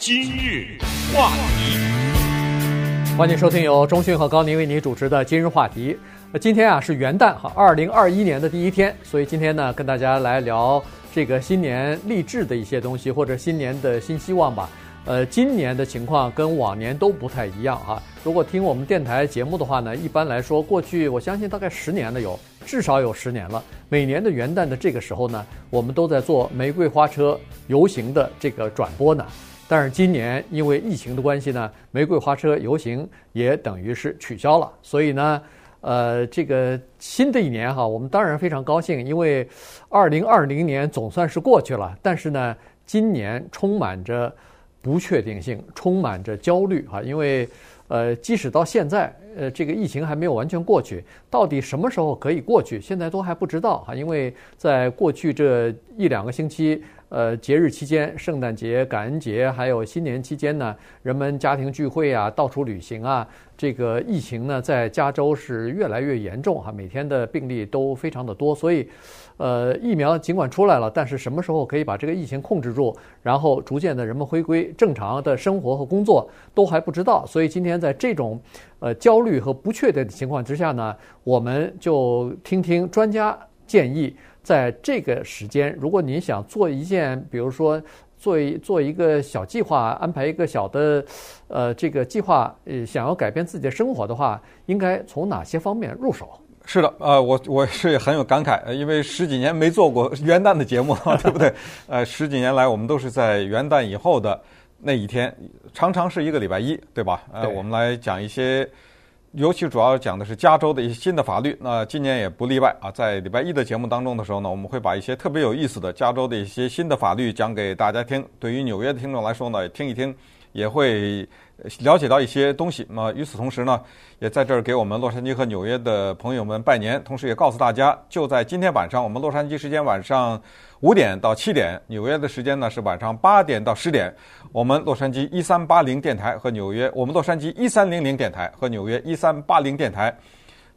今日话题，欢迎收听由中讯和高宁为你主持的今日话题。今天啊是元旦哈，二零二一年的第一天，所以今天呢跟大家来聊这个新年励志的一些东西，或者新年的新希望吧。呃，今年的情况跟往年都不太一样哈。如果听我们电台节目的话呢，一般来说，过去我相信大概十年了有，至少有十年了。每年的元旦的这个时候呢，我们都在做玫瑰花车游行的这个转播呢。但是今年因为疫情的关系呢，玫瑰花车游行也等于是取消了。所以呢，呃，这个新的一年哈，我们当然非常高兴，因为二零二零年总算是过去了。但是呢，今年充满着。不确定性，充满着焦虑啊！因为，呃，即使到现在，呃，这个疫情还没有完全过去，到底什么时候可以过去，现在都还不知道啊！因为在过去这一两个星期，呃，节日期间，圣诞节、感恩节，还有新年期间呢，人们家庭聚会啊，到处旅行啊，这个疫情呢，在加州是越来越严重哈，每天的病例都非常的多，所以。呃，疫苗尽管出来了，但是什么时候可以把这个疫情控制住，然后逐渐的人们回归正常的生活和工作，都还不知道。所以今天在这种呃焦虑和不确定的情况之下呢，我们就听听专家建议，在这个时间，如果您想做一件，比如说做一做一个小计划，安排一个小的呃这个计划，呃想要改变自己的生活的话，应该从哪些方面入手？是的，呃，我我是很有感慨，因为十几年没做过元旦的节目，对不对？呃，十几年来我们都是在元旦以后的那一天，常常是一个礼拜一，对吧？呃，我们来讲一些，尤其主要讲的是加州的一些新的法律。那今年也不例外啊，在礼拜一的节目当中的时候呢，我们会把一些特别有意思的加州的一些新的法律讲给大家听。对于纽约的听众来说呢，听一听也会。了解到一些东西，那么与此同时呢，也在这儿给我们洛杉矶和纽约的朋友们拜年，同时也告诉大家，就在今天晚上，我们洛杉矶时间晚上五点到七点，纽约的时间呢是晚上八点到十点，我们洛杉矶一三八零电台和纽约，我们洛杉矶一三零零电台和纽约一三八零电台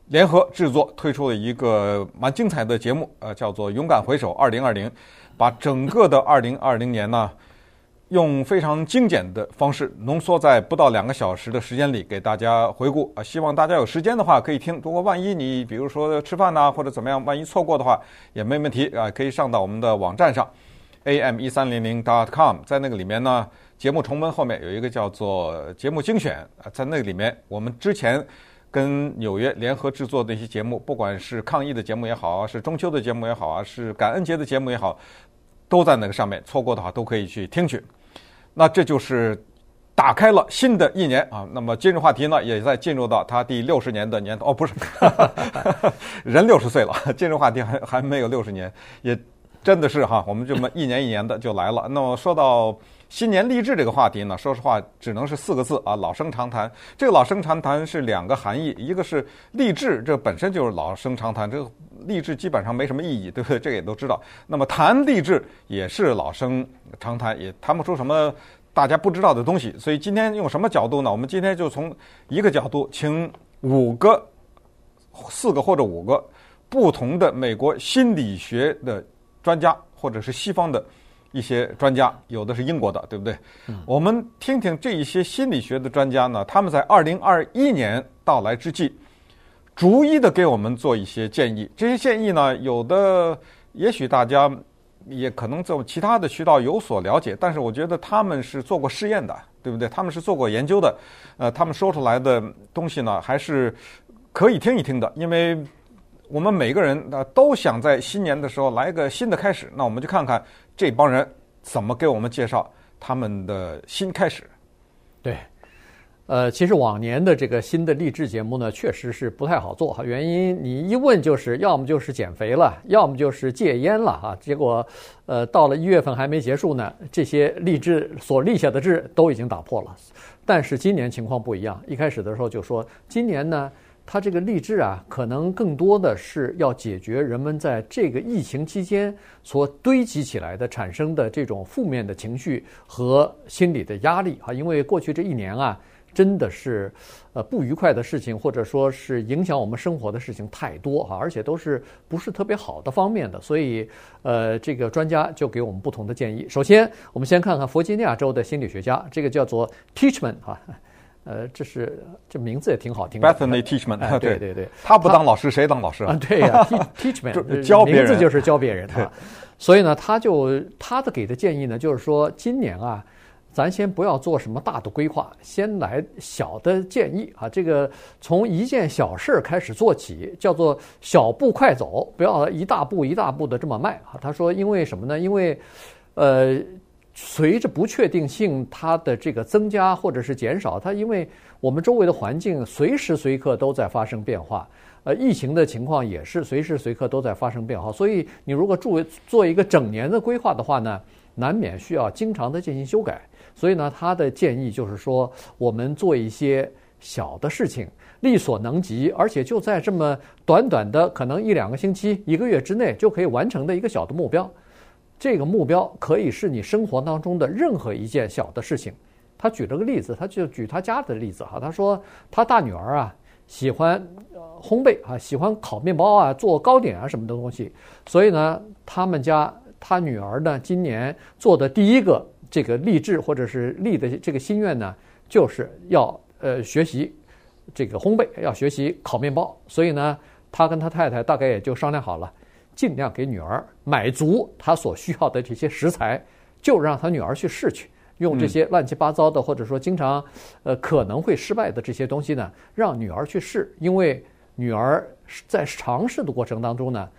联合制作推出了一个蛮精彩的节目，呃，叫做《勇敢回首二零二零》，把整个的二零二零年呢。用非常精简的方式浓缩在不到两个小时的时间里给大家回顾啊，希望大家有时间的话可以听。如果万一你比如说吃饭呐或者怎么样，万一错过的话也没问题啊，可以上到我们的网站上，am 一三零零 dot com，在那个里面呢，节目重温后面有一个叫做节目精选啊，在那个里面我们之前跟纽约联合制作的一些节目，不管是抗疫的节目也好啊，是中秋的节目也好啊，是感恩节的节目也好，都在那个上面，错过的话都可以去听去。那这就是打开了新的一年啊！那么今日话题呢，也在进入到它第六十年的年头哦，不是，人六十岁了，今日话题还还没有六十年，也真的是哈，我们这么一年一年的就来了。那么说到新年励志这个话题呢，说实话只能是四个字啊，老生常谈。这个老生常谈是两个含义，一个是励志，这本身就是老生常谈，这个励志基本上没什么意义，对不对？这个也都知道。那么谈励志也是老生常谈，也谈不出什么大家不知道的东西。所以今天用什么角度呢？我们今天就从一个角度，请五个、四个或者五个不同的美国心理学的专家，或者是西方的。一些专家，有的是英国的，对不对？嗯。我们听听这一些心理学的专家呢，他们在二零二一年到来之际，逐一的给我们做一些建议。这些建议呢，有的也许大家也可能在其他的渠道有所了解，但是我觉得他们是做过试验的，对不对？他们是做过研究的，呃，他们说出来的东西呢，还是可以听一听的，因为我们每个人呢都想在新年的时候来个新的开始，那我们就看看。这帮人怎么给我们介绍他们的新开始？对，呃，其实往年的这个新的励志节目呢，确实是不太好做哈。原因你一问就是，要么就是减肥了，要么就是戒烟了哈。结果，呃，到了一月份还没结束呢，这些励志所立下的志都已经打破了。但是今年情况不一样，一开始的时候就说，今年呢。他这个励志啊，可能更多的是要解决人们在这个疫情期间所堆积起来的、产生的这种负面的情绪和心理的压力啊。因为过去这一年啊，真的是，呃，不愉快的事情，或者说是影响我们生活的事情太多哈，而且都是不是特别好的方面的，所以，呃，这个专家就给我们不同的建议。首先，我们先看看弗吉尼亚州的心理学家，这个叫做 Teachman 哈，呃，这是这名字也挺好听的。Bethany Teachman，哎，对对对，他不当老师谁当老师啊？对呀，Teachman 教别人，名字就是教别人 啊。所以呢，他就他的给的建议呢，就是说今年啊。咱先不要做什么大的规划，先来小的建议啊。这个从一件小事开始做起，叫做小步快走，不要一大步一大步的这么迈啊。他说，因为什么呢？因为，呃，随着不确定性它的这个增加或者是减少，它因为我们周围的环境随时随刻都在发生变化，呃，疫情的情况也是随时随刻都在发生变化。所以，你如果做做一个整年的规划的话呢，难免需要经常的进行修改。所以呢，他的建议就是说，我们做一些小的事情，力所能及，而且就在这么短短的可能一两个星期、一个月之内就可以完成的一个小的目标。这个目标可以是你生活当中的任何一件小的事情。他举了个例子，他就举他家的例子哈。他说他大女儿啊喜欢烘焙啊，喜欢烤面包啊，做糕点啊什么的东西。所以呢，他们家他女儿呢今年做的第一个。这个励志或者是立的这个心愿呢，就是要呃学习这个烘焙，要学习烤面包。所以呢，他跟他太太大概也就商量好了，尽量给女儿买足她所需要的这些食材，就让她女儿去试去，用这些乱七八糟的或者说经常呃可能会失败的这些东西呢，让女儿去试，因为女儿在尝试的过程当中呢。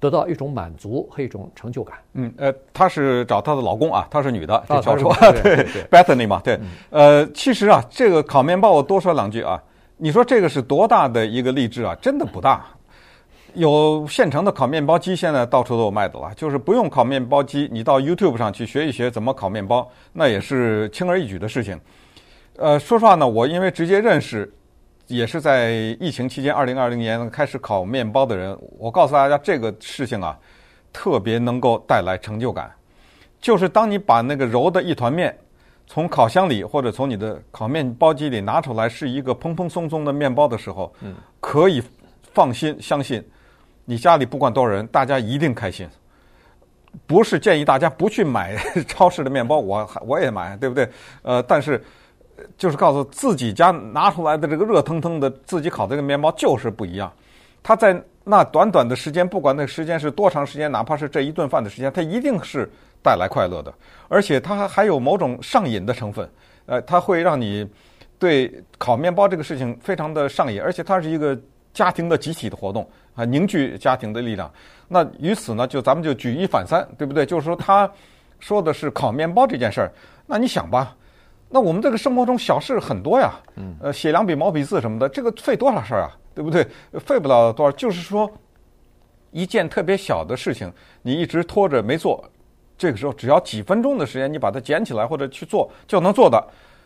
得到一种满足和一种成就感。嗯，呃，她是找她的老公啊，她是女的，这教授，对，Bethany 嘛，对，呃，其实啊，这个烤面包我多说两句啊。你说这个是多大的一个励志啊？真的不大。有现成的烤面包机，现在到处都有卖的了。就是不用烤面包机，你到 YouTube 上去学一学怎么烤面包，那也是轻而易举的事情。呃，说实话呢，我因为直接认识。也是在疫情期间，二零二零年开始烤面包的人，我告诉大家这个事情啊，特别能够带来成就感。就是当你把那个揉的一团面从烤箱里或者从你的烤面包机里拿出来，是一个蓬蓬松松的面包的时候，嗯，可以放心相信，你家里不管多少人，大家一定开心。不是建议大家不去买 超市的面包，我我也买，对不对？呃，但是。就是告诉自己家拿出来的这个热腾腾的自己烤的这个面包就是不一样，它在那短短的时间，不管那时间是多长时间，哪怕是这一顿饭的时间，它一定是带来快乐的，而且它还有某种上瘾的成分，呃，它会让你对烤面包这个事情非常的上瘾，而且它是一个家庭的集体的活动啊，凝聚家庭的力量。那于此呢，就咱们就举一反三，对不对？就是说他说的是烤面包这件事儿，那你想吧。那我们这个生活中小事很多呀，呃，写两笔毛笔字什么的，这个费多少事儿啊，对不对？费不了多少，就是说一件特别小的事情，你一直拖着没做，这个时候只要几分钟的时间，你把它捡起来或者去做就能做的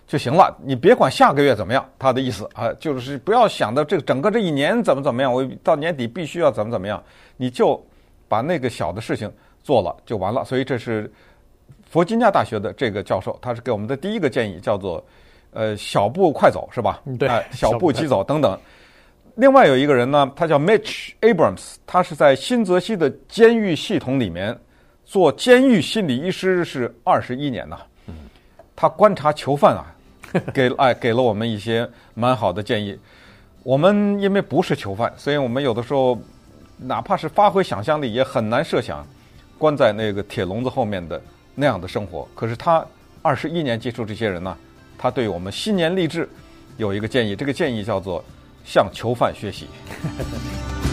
就行了。你别管下个月怎么样，他的意思啊，就是不要想到这个整个这一年怎么怎么样，我到年底必须要怎么怎么样，你就把那个小的事情做了就完了。所以这是。弗吉尼亚大学的这个教授，他是给我们的第一个建议，叫做“呃，小步快走”，是吧？对，小步急走等等。另外有一个人呢，他叫 Mitch Abrams，他是在新泽西的监狱系统里面做监狱心理医师，是二十一年呐。他观察囚犯啊，给哎给了我们一些蛮好的建议。我们因为不是囚犯，所以我们有的时候哪怕是发挥想象力，也很难设想关在那个铁笼子后面的。那样的生活，可是他二十一年接触这些人呢，他对我们新年励志有一个建议，这个建议叫做向囚犯学习。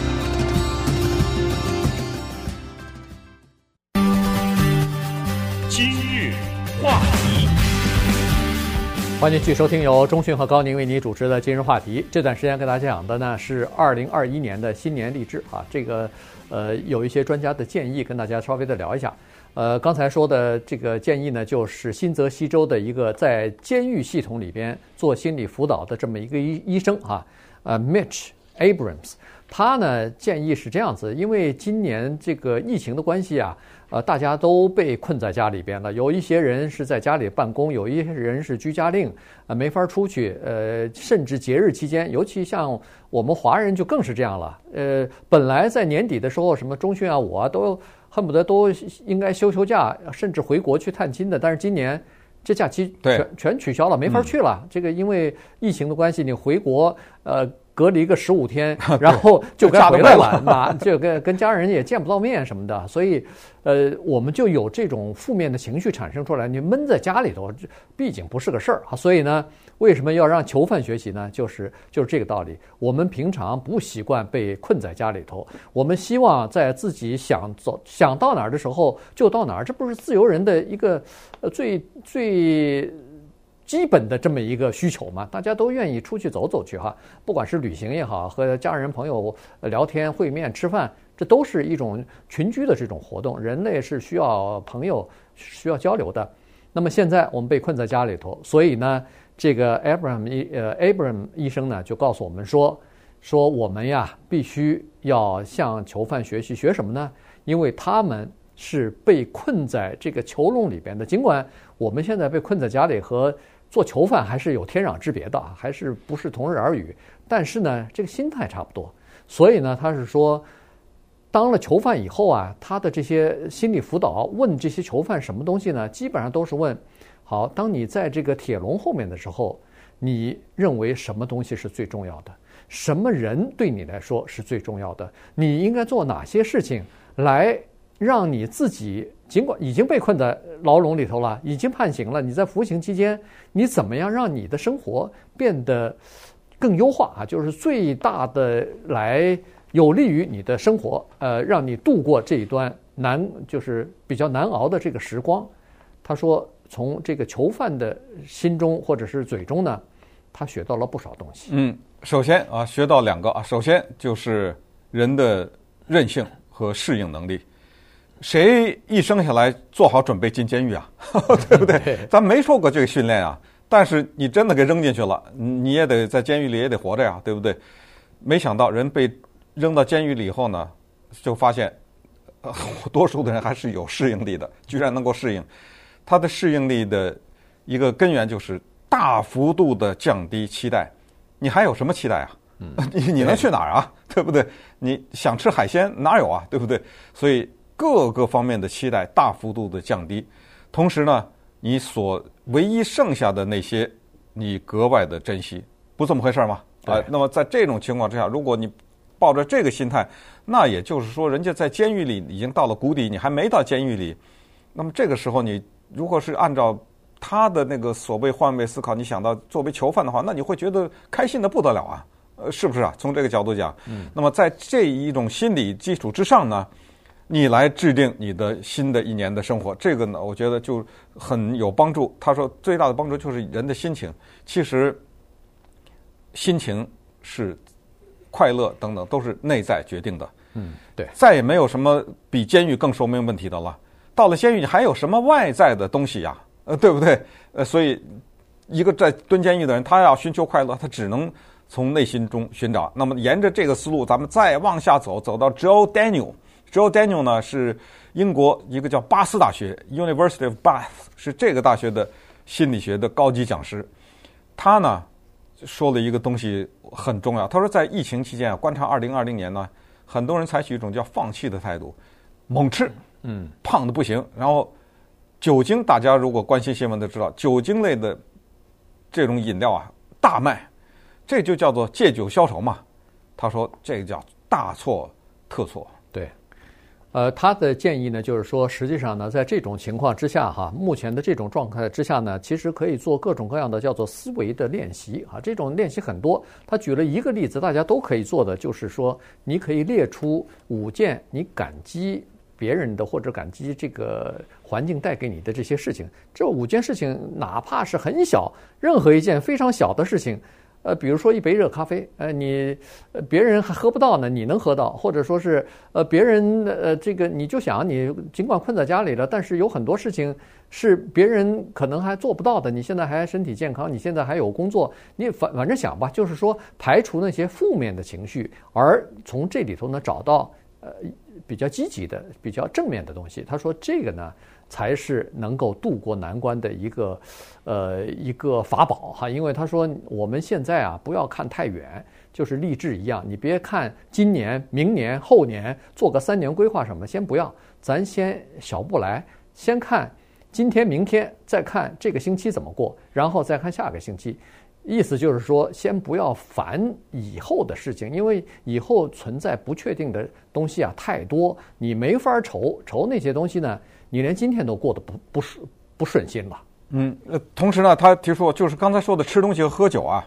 欢迎继续收听由中讯和高宁为你主持的今日话题。这段时间跟大家讲的呢是二零二一年的新年励志啊，这个呃有一些专家的建议跟大家稍微的聊一下。呃，刚才说的这个建议呢，就是新泽西州的一个在监狱系统里边做心理辅导的这么一个医医生啊，呃，Mitch Abrams，他呢建议是这样子，因为今年这个疫情的关系啊，呃，大家都被困在家里边了。有一些人是在家里办公，有一些人是居家令，啊，没法出去。呃，甚至节日期间，尤其像我们华人就更是这样了。呃，本来在年底的时候，什么中旬啊，我都恨不得都应该休休假，甚至回国去探亲的。但是今年这假期全全取消了，没法去了。嗯、这个因为疫情的关系，你回国，呃。隔离个十五天，然后就该回来了，那 就跟跟家人也见不到面什么的，所以，呃，我们就有这种负面的情绪产生出来。你闷在家里头，毕竟不是个事儿啊。所以呢，为什么要让囚犯学习呢？就是就是这个道理。我们平常不习惯被困在家里头，我们希望在自己想走想到哪儿的时候就到哪儿，这不是自由人的一个呃最最。基本的这么一个需求嘛，大家都愿意出去走走去哈，不管是旅行也好，和家人朋友聊天、会面、吃饭，这都是一种群居的这种活动。人类是需要朋友、需要交流的。那么现在我们被困在家里头，所以呢，这个 Abraham 医呃 Abraham 医生呢就告诉我们说，说我们呀必须要向囚犯学习，学什么呢？因为他们是被困在这个囚笼里边的，尽管我们现在被困在家里和做囚犯还是有天壤之别的啊，还是不是同日而语？但是呢，这个心态差不多。所以呢，他是说，当了囚犯以后啊，他的这些心理辅导问这些囚犯什么东西呢？基本上都是问：好，当你在这个铁笼后面的时候，你认为什么东西是最重要的？什么人对你来说是最重要的？你应该做哪些事情来让你自己？尽管已经被困在牢笼里头了，已经判刑了，你在服刑期间，你怎么样让你的生活变得更优化啊？就是最大的来有利于你的生活，呃，让你度过这一段难，就是比较难熬的这个时光。他说，从这个囚犯的心中或者是嘴中呢，他学到了不少东西。嗯，首先啊，学到两个啊，首先就是人的韧性和适应能力。谁一生下来做好准备进监狱啊？对不对？咱没受过这个训练啊。但是你真的给扔进去了，你也得在监狱里也得活着呀，对不对？没想到人被扔到监狱里以后呢，就发现，呃 多数的人还是有适应力的，居然能够适应。他的适应力的一个根源就是大幅度的降低期待。你还有什么期待啊？你 你能去哪儿啊？对不对？你想吃海鲜哪有啊？对不对？所以。各个方面的期待大幅度的降低，同时呢，你所唯一剩下的那些，你格外的珍惜，不这么回事吗？啊，那么在这种情况之下，如果你抱着这个心态，那也就是说，人家在监狱里已经到了谷底，你还没到监狱里，那么这个时候，你如果是按照他的那个所谓换位思考，你想到作为囚犯的话，那你会觉得开心的不得了啊，呃，是不是啊？从这个角度讲，嗯，那么在这一种心理基础之上呢？你来制定你的新的一年的生活，这个呢，我觉得就很有帮助。他说，最大的帮助就是人的心情。其实，心情是快乐等等，都是内在决定的。嗯，对。再也没有什么比监狱更说明问题的了。到了监狱，你还有什么外在的东西呀？呃，对不对？呃，所以一个在蹲监狱的人，他要寻求快乐，他只能从内心中寻找。那么，沿着这个思路，咱们再往下走，走到 Joe Daniel。Joe Daniel 呢，是英国一个叫巴斯大学 （University of Bath） 是这个大学的心理学的高级讲师。他呢说了一个东西很重要。他说，在疫情期间啊，观察2020年呢，很多人采取一种叫放弃的态度，猛吃，嗯，胖的不行。然后酒精，大家如果关心新闻都知道，酒精类的这种饮料啊大卖，这就叫做借酒消愁嘛。他说，这个叫大错特错。呃，他的建议呢，就是说，实际上呢，在这种情况之下，哈，目前的这种状态之下呢，其实可以做各种各样的叫做思维的练习啊。这种练习很多，他举了一个例子，大家都可以做的，就是说，你可以列出五件你感激别人的或者感激这个环境带给你的这些事情。这五件事情，哪怕是很小，任何一件非常小的事情，呃，比如说一杯热咖啡，呃，你呃别人还喝不到呢，你能喝到，或者说是呃别人呃这个你就想你尽管困在家里了，但是有很多事情是别人可能还做不到的。你现在还身体健康，你现在还有工作，你反反正想吧，就是说排除那些负面的情绪，而从这里头呢找到呃比较积极的、比较正面的东西。他说这个呢。才是能够渡过难关的一个，呃，一个法宝哈。因为他说我们现在啊，不要看太远，就是励志一样，你别看今年、明年、后年做个三年规划什么，先不要，咱先小步来，先看今天、明天，再看这个星期怎么过，然后再看下个星期。意思就是说，先不要烦以后的事情，因为以后存在不确定的东西啊太多，你没法愁愁那些东西呢。你连今天都过得不不顺不顺心了。嗯，呃，同时呢，他提出就是刚才说的吃东西和喝酒啊，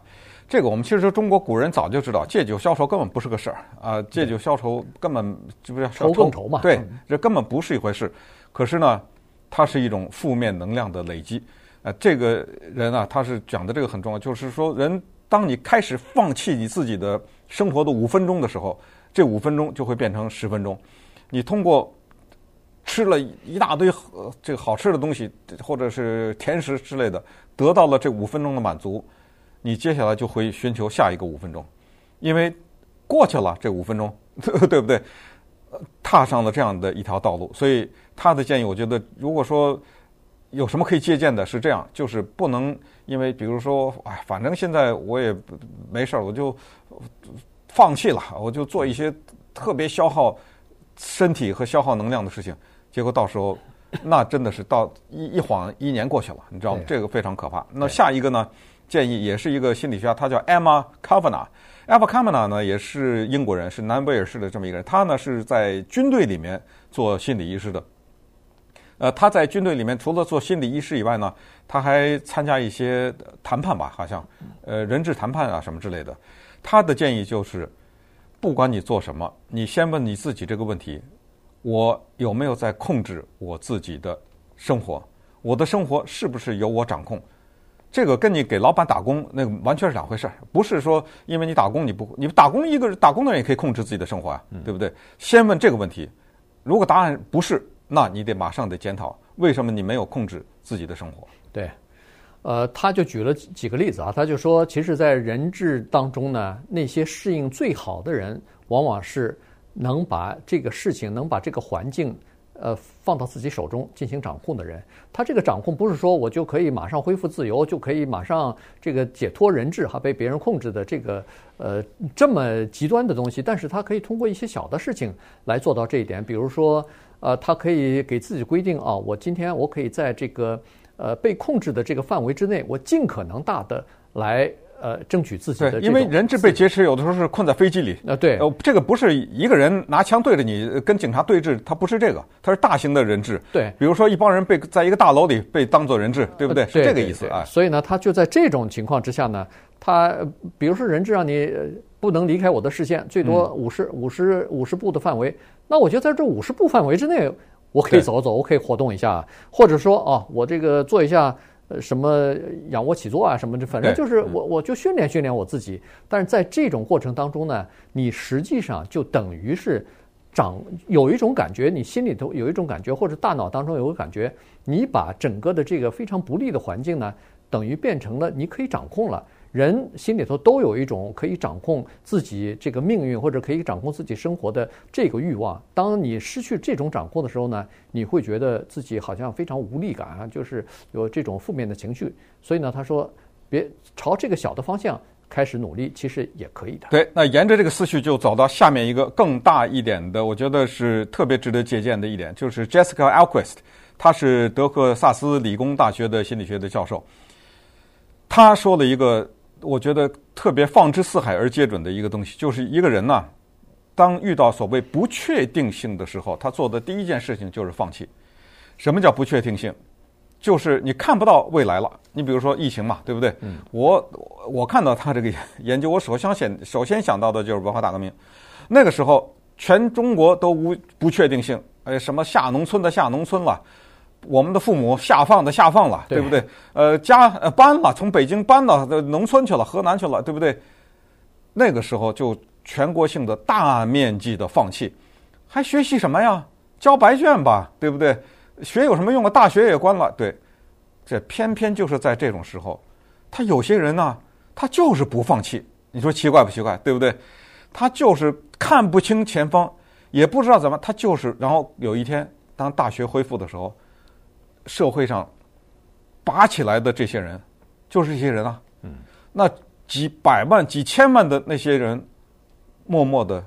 这个我们其实中国古人早就知道，借酒消愁根本不是个事儿啊，借酒消愁根本这不是愁更愁嘛？对，这根本不是一回事。可是呢，它是一种负面能量的累积。这个人啊，他是讲的这个很重要，就是说，人当你开始放弃你自己的生活的五分钟的时候，这五分钟就会变成十分钟。你通过。吃了一大堆这个好吃的东西，或者是甜食之类的，得到了这五分钟的满足，你接下来就会寻求下一个五分钟，因为过去了这五分钟，对不对？踏上了这样的一条道路，所以他的建议，我觉得，如果说有什么可以借鉴的，是这样，就是不能因为，比如说，哎，反正现在我也没事儿，我就放弃了，我就做一些特别消耗身体和消耗能量的事情。结果到时候，那真的是到一一晃一年过去了，你知道吗？这个非常可怕。那下一个呢？建议也是一个心理学家，他叫 Emma Kavanagh。Emma Kavanagh 呢也是英国人，是南威尔士的这么一个人。他呢是在军队里面做心理医师的。呃，他在军队里面除了做心理医师以外呢，他还参加一些谈判吧，好像呃人质谈判啊什么之类的。他的建议就是，不管你做什么，你先问你自己这个问题。我有没有在控制我自己的生活？我的生活是不是由我掌控？这个跟你给老板打工那个完全是两回事儿。不是说因为你打工你不你打工一个打工的人也可以控制自己的生活啊，对不对？先问这个问题，如果答案不是，那你得马上得检讨为什么你没有控制自己的生活。对，呃，他就举了几个例子啊，他就说，其实，在人质当中呢，那些适应最好的人，往往是。能把这个事情，能把这个环境，呃，放到自己手中进行掌控的人，他这个掌控不是说我就可以马上恢复自由，就可以马上这个解脱人质哈，被别人控制的这个呃这么极端的东西，但是他可以通过一些小的事情来做到这一点，比如说呃，他可以给自己规定啊，我今天我可以在这个呃被控制的这个范围之内，我尽可能大的来。呃，争取自己的，因为人质被劫持，有的时候是困在飞机里。呃，对，呃，这个不是一个人拿枪对着你跟警察对峙，他不是这个，他是大型的人质。对，比如说一帮人被在一个大楼里被当做人质，对不对？对，是这个意思啊。所以呢，他就在这种情况之下呢，他比如说人质让你不能离开我的视线，最多五十五十五十步的范围，那我就在这五十步范围之内，我可以走走，我可以活动一下，或者说啊，我这个做一下。呃，什么仰卧起坐啊，什么的，反正就是我，我就训练训练我自己。但是在这种过程当中呢，你实际上就等于是掌有一种感觉，你心里头有一种感觉，或者大脑当中有个感觉，你把整个的这个非常不利的环境呢，等于变成了你可以掌控了。人心里头都有一种可以掌控自己这个命运或者可以掌控自己生活的这个欲望。当你失去这种掌控的时候呢，你会觉得自己好像非常无力感啊，就是有这种负面的情绪。所以呢，他说，别朝这个小的方向开始努力，其实也可以的。对，那沿着这个思绪就走到下面一个更大一点的，我觉得是特别值得借鉴的一点，就是 Jessica Alquist，她是德克萨斯理工大学的心理学的教授，她说了一个。我觉得特别放之四海而皆准的一个东西，就是一个人呢，当遇到所谓不确定性的时候，他做的第一件事情就是放弃。什么叫不确定性？就是你看不到未来了。你比如说疫情嘛，对不对？嗯。我我看到他这个研究，我首先想首先想到的就是文化大革命。那个时候，全中国都无不确定性，哎，什么下农村的下农村了，我们的父母下放的下放了，对对不对？呃，家呃搬了，从北京搬到农村去了，河南去了，对不对？那个时候就全国性的大面积的放弃，还学习什么呀？交白卷吧，对不对？学有什么用啊？大学也关了，对。这偏偏就是在这种时候，他有些人呢，他就是不放弃。你说奇怪不奇怪？对不对？他就是看不清前方，也不知道怎么，他就是。然后有一天，当大学恢复的时候，社会上拔起来的这些人，就是这些人啊。嗯。那几百万、几千万的那些人，默默的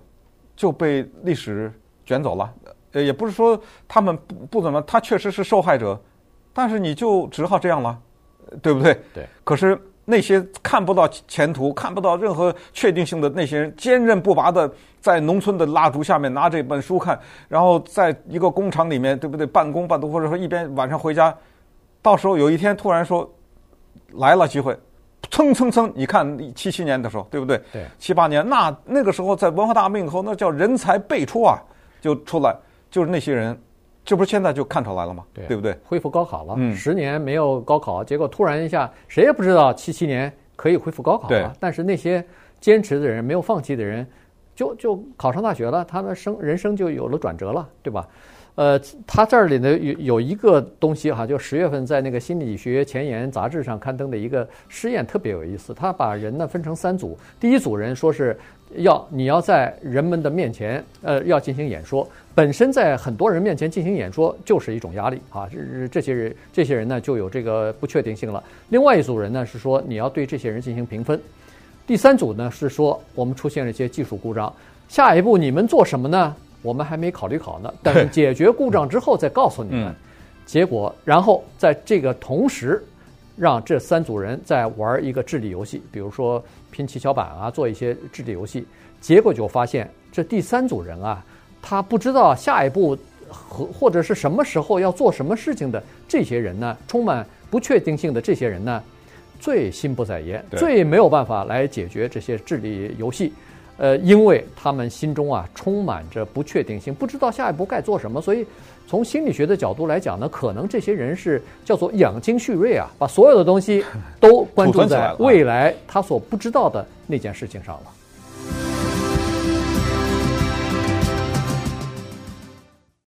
就被历史卷走了。呃，也不是说他们不不怎么，他确实是受害者。但是你就只好这样了，对不对？对。可是那些看不到前途、看不到任何确定性的那些人，坚韧不拔的在农村的蜡烛下面拿这本书看，然后在一个工厂里面，对不对？办公办读，或者说一边晚上回家，到时候有一天突然说来了机会，蹭蹭蹭！你看七七年的时候，对不对？对。七八年，那那个时候在文化大革命以后，那叫人才辈出啊，就出来，就是那些人。这不是现在就看出来了吗？对，对不对？恢复高考了，嗯，十年没有高考，结果突然一下，谁也不知道七七年可以恢复高考了。但是那些坚持的人、没有放弃的人，就就考上大学了，他的生人生就有了转折了，对吧？呃，他这里呢有有一个东西哈，就十月份在那个《心理学前沿》杂志上刊登的一个实验特别有意思。他把人呢分成三组，第一组人说是要你要在人们的面前呃要进行演说，本身在很多人面前进行演说就是一种压力啊，这这些人这些人呢就有这个不确定性了。另外一组人呢是说你要对这些人进行评分，第三组呢是说我们出现了一些技术故障，下一步你们做什么呢？我们还没考虑好呢，等解决故障之后再告诉你们。结果，然后在这个同时，让这三组人在玩一个智力游戏，比如说拼七巧板啊，做一些智力游戏。结果就发现，这第三组人啊，他不知道下一步和或者是什么时候要做什么事情的这些人呢，充满不确定性的这些人呢，最心不在焉，最没有办法来解决这些智力游戏。呃，因为他们心中啊充满着不确定性，不知道下一步该做什么，所以从心理学的角度来讲呢，可能这些人是叫做养精蓄锐啊，把所有的东西都关注在未来他所不知道的那件事情上了。